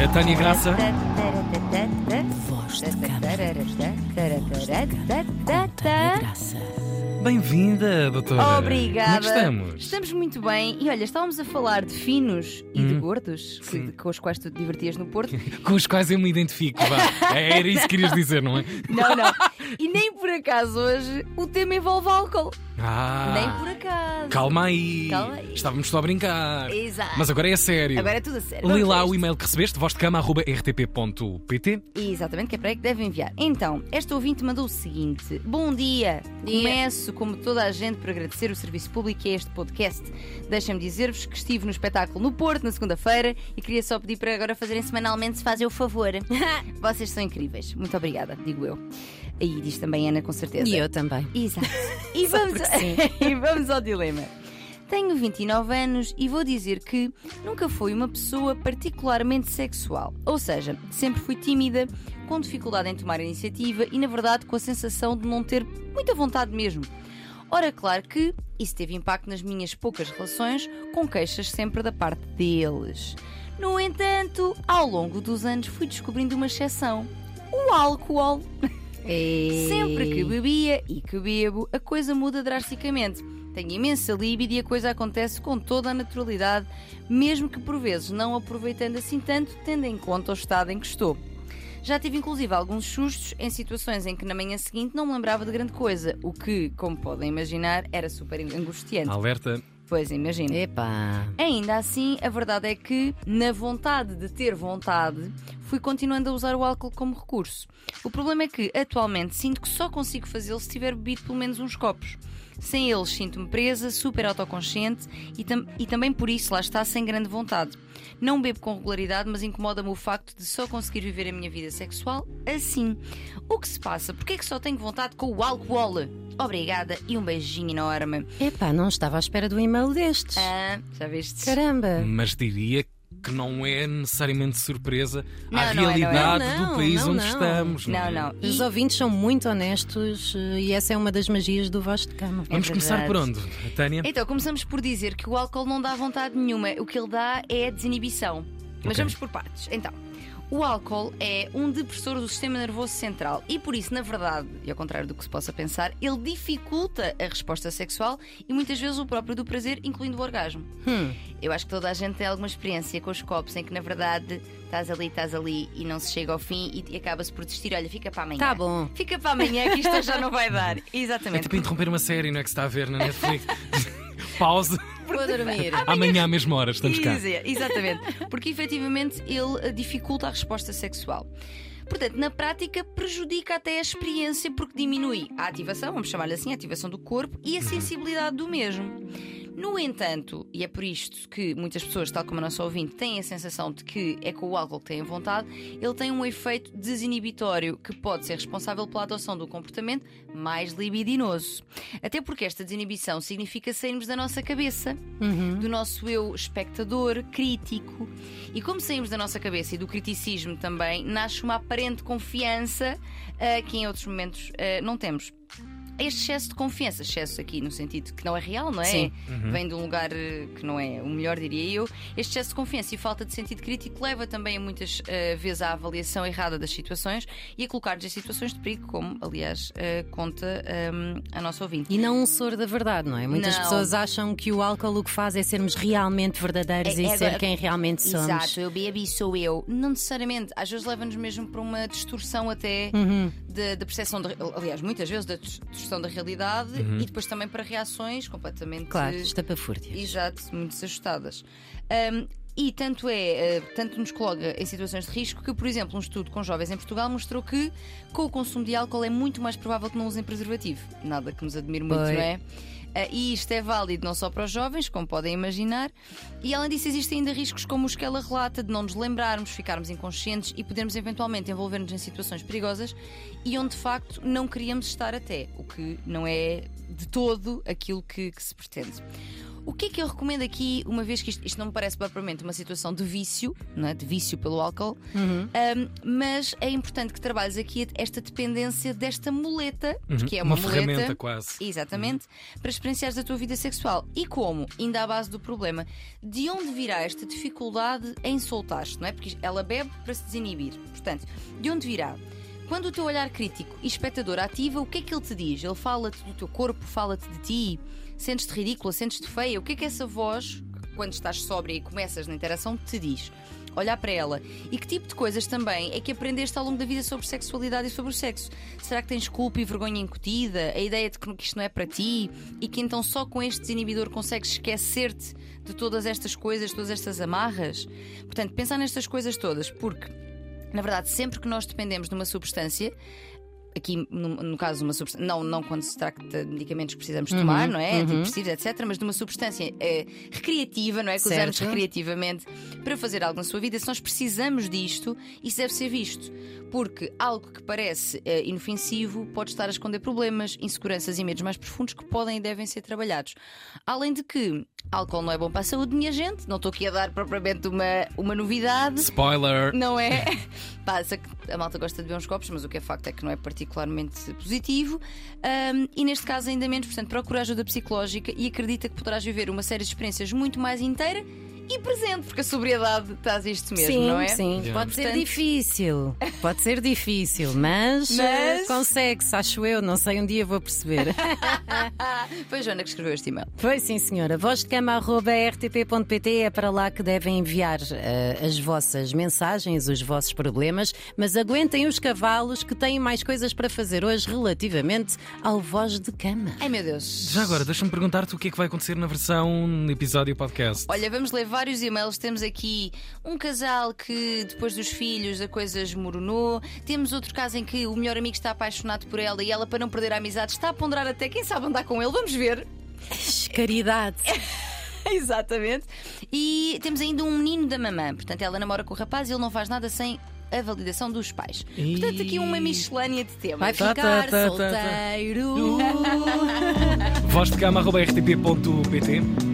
E a Tânia Graça? Voz de Graça. Bem-vinda, doutora. Obrigada. Como é que estamos? Estamos muito bem. E olha, estávamos a falar de finos e de gordos, que- com os quais tu te divertias no Porto. Com os quais eu me identifico, vá. Era isso que querias dizer, não é? Não, não. E nem por acaso hoje o tema envolve álcool. Ah, Nem por acaso. Calma aí. Calma aí. Estávamos só a brincar. Exato. Mas agora é sério. Agora é tudo a sério. Lê lá o e-mail que recebeste, vozdecama.rtp.pt. Exatamente, que é para aí que devem enviar. Então, esta ouvinte mandou o seguinte: Bom dia! Começo, como toda a gente, por agradecer o serviço público é este podcast. Deixem-me dizer-vos que estive no espetáculo no Porto na segunda-feira e queria só pedir para agora fazerem semanalmente, se fazem o favor. Vocês são incríveis. Muito obrigada, digo eu. E diz também Ana, com certeza. E eu também. Exato. E vamos, e vamos ao dilema. Tenho 29 anos e vou dizer que nunca fui uma pessoa particularmente sexual. Ou seja, sempre fui tímida, com dificuldade em tomar iniciativa e, na verdade, com a sensação de não ter muita vontade mesmo. Ora, claro que isso teve impacto nas minhas poucas relações, com queixas sempre da parte deles. No entanto, ao longo dos anos fui descobrindo uma exceção: o álcool. Sempre que bebia e que bebo, a coisa muda drasticamente. Tenho imensa libido e a coisa acontece com toda a naturalidade, mesmo que por vezes não aproveitando assim tanto, tendo em conta o estado em que estou. Já tive inclusive alguns sustos em situações em que na manhã seguinte não me lembrava de grande coisa, o que, como podem imaginar, era super angustiante. Alerta. Pois imagino. Epá. Ainda assim, a verdade é que, na vontade de ter vontade, fui continuando a usar o álcool como recurso. O problema é que, atualmente, sinto que só consigo fazê-lo se tiver bebido pelo menos uns copos. Sem eles, sinto-me presa, super autoconsciente e, tam- e também por isso lá está sem grande vontade. Não bebo com regularidade, mas incomoda-me o facto de só conseguir viver a minha vida sexual assim. O que se passa? Porquê é que só tenho vontade com o álcool? Obrigada e um beijinho enorme. Epá, não estava à espera do e-mail destes. Ah, já viste? Caramba. Mas diria que não é necessariamente surpresa Não, à não é, não é. realidade Não, do país não, onde não. estamos. Não, é? não. Os E- ouvintes são muito honestos eh, e essa é uma das magias do Voz de Cama. Vamos É começar por onde, Tânia? Então, começamos por dizer que o álcool não dá vontade nenhuma. O que ele dá é a desinibição. Mas Ok. vamos por partes. Então, o álcool é um depressor do sistema nervoso central e por isso, na verdade, e ao contrário do que se possa pensar, ele dificulta a resposta sexual e muitas vezes o próprio do prazer, incluindo o orgasmo. Hum. Eu acho que toda a gente tem alguma experiência com os copos em que, na verdade, estás ali, estás ali e não se chega ao fim e, acaba-se por desistir. Olha, fica para amanhã. Tá bom. Fica para amanhã que isto já não vai dar. É Exatamente. tipo interromper uma série, não é que se está a ver na Netflix? Pausa. Vou dormir. Amanhã à mesma hora estamos cá. Dizer, exatamente. Porque efetivamente ele eh, dificulta a resposta sexual. Portanto, na prática, prejudica até a experiência porque diminui a ativação, vamos chamar-lhe assim, a ativação do corpo e a sensibilidade do mesmo. No entanto, e é por isto que muitas pessoas, tal como a nossa ouvinte, têm a sensação de que é com o álcool que têm vontade, ele tem um efeito desinibitório que pode ser responsável pela adoção um comportamento mais libidinoso. Até porque esta desinibição significa sairmos da nossa cabeça do nosso eu espectador, crítico. E como saímos da nossa cabeça e do criticismo também, nasce uma aparente confiança ah, que em outros momentos ah, não temos. Este excesso de confiança, excesso aqui no sentido que não é real, não é? Sim. Vem de um lugar eh, que não é o melhor, diria eu. Este excesso de confiança e falta de sentido crítico leva também a muitas eh, vezes à avaliação errada das situações e a colocar-nos em situações de perigo, como aliás eh, conta ehm, a nossa ouvinte. E não um soro da verdade, não é? Muitas Não. pessoas acham que o álcool o que faz é sermos realmente verdadeiros É- e é- ser quem realmente somos. Exato, eu bebo e sou eu. Não necessariamente. Às vezes leva-nos mesmo para uma distorção até Uhum. da percepção, aliás, muitas vezes da distorção da realidade e depois também para reações completamente. Claro, estapafúrdias. Exato, muito ajustadas. Ahm, e tanto é, eh, tanto nos coloca em situações de risco que, por exemplo, um estudo com jovens em Portugal mostrou que com o consumo de álcool é muito mais provável que não usem preservativo. Nada que nos admire muito, Pois. não é? Ah, e isto é válido não só para os jovens, como podem imaginar, e além disso existem ainda riscos como os que ela relata de não nos lembrarmos, ficarmos inconscientes e podermos eventualmente envolver-nos em situações perigosas e onde de facto não queríamos estar até, o que não é de todo aquilo que, que se pretende. O que é que eu recomendo aqui, uma vez que isto, isto não me parece propriamente uma situação de vício, não é? de vício pelo álcool, Uhum. um, mas é importante que trabalhes aqui esta dependência desta muleta, porque é uma, Uma muleta. ferramenta quase. Exatamente, para experienciares a tua vida sexual. E como? Ainda à base do problema. De onde virá esta dificuldade em soltar-te, não é? Porque ela bebe para se desinibir. Portanto, de onde virá? Quando o teu olhar crítico e espectador ativa, o que é que ele te diz? Ele fala-te do teu corpo, fala-te de ti, sentes-te ridícula, sentes-te feia. O que é que essa voz, quando estás sóbria e começas na interação, te diz? Olhar para ela. E que tipo de coisas também é que aprendeste ao longo da vida sobre sexualidade e sobre o sexo? Será que tens culpa e vergonha incutida? A ideia de que isto não é para ti? E que então só com este desinibidor consegues esquecer-te de todas estas coisas, todas estas amarras? Portanto, pensar nestas coisas todas, porque na verdade, sempre que nós dependemos de uma substância, aqui no, no caso uma substância, não, não quando se trata de medicamentos que precisamos tomar, não é? Antidepressivos, etc., mas de uma substância eh, recreativa, não é? Que usamos recreativamente para fazer algo na sua vida, se nós precisamos disto, isso deve ser visto. Porque algo que parece eh, inofensivo pode estar a esconder problemas, inseguranças e medos mais profundos que podem e devem ser trabalhados. Além de que álcool não é bom para a saúde, minha gente, não estou aqui a dar propriamente uma, uma novidade. Spoiler! Não é? Passa que a malta gosta de beber uns copos, mas o que é facto é que não é particularmente positivo. Ahm, e neste caso, ainda menos. Portanto, procura ajuda psicológica e acredita que poderás viver uma série de experiências muito mais inteira e presente, porque a sobriedade traz isto mesmo, sim, não é? sim. Yeah. Pode ser difícil. Pode ser difícil, mas, Mas- eh, consegue-se, acho eu. Não sei, um dia vou perceber. Foi a Joana que escreveu este e-mail. Foi sim, senhora. Voz de cama rtp.pt é para lá que devem enviar eh, as vossas mensagens, os vossos problemas, mas aguentem os cavalos que têm mais coisas para fazer hoje relativamente ao voz de cama. Ai meu Deus. Já agora, deixa-me perguntar-te o que é que vai acontecer na versão episódio podcast. Olha, vamos ler vários e-mails. Temos aqui um casal que depois dos filhos a coisa esmoronou. Temos outro caso em que o melhor amigo está apaixonado por ela e ela, para não perder a amizade, está a ponderar até quem sabe andar com ele. Vamos ver. Caridade. Exatamente. E temos ainda um menino da mamã. Portanto, ela namora com o rapaz e ele não faz nada sem a validação dos pais. Portanto, aqui uma miscelânea de temas. Vai Tá, ficar tá, tá, tá, tá. solteiro. Voz de cama, rtp.pt.